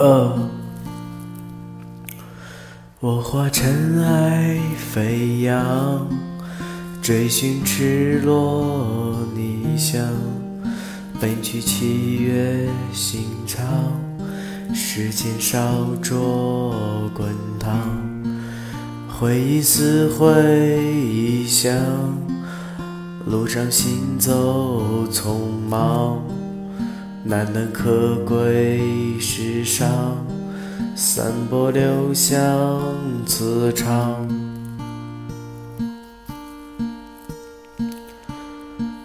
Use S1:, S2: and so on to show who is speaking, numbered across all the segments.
S1: 呃，我化尘埃飞扬，追寻赤裸逆翔，奔去七月心肠，时间烧灼滚烫，回忆似回响，路上行走匆忙。难能可贵世上，散播留香磁场。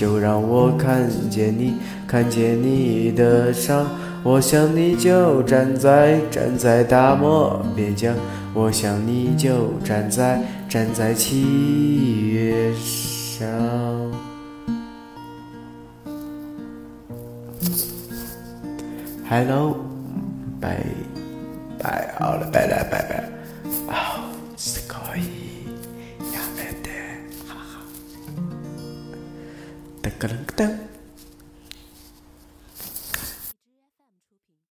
S1: 就让我看见你，看见你的伤。我想你就站在站在大漠边疆，我想你就站在站在七月上。Hello，拜拜，好了，拜拜拜拜。哦，タカランタン。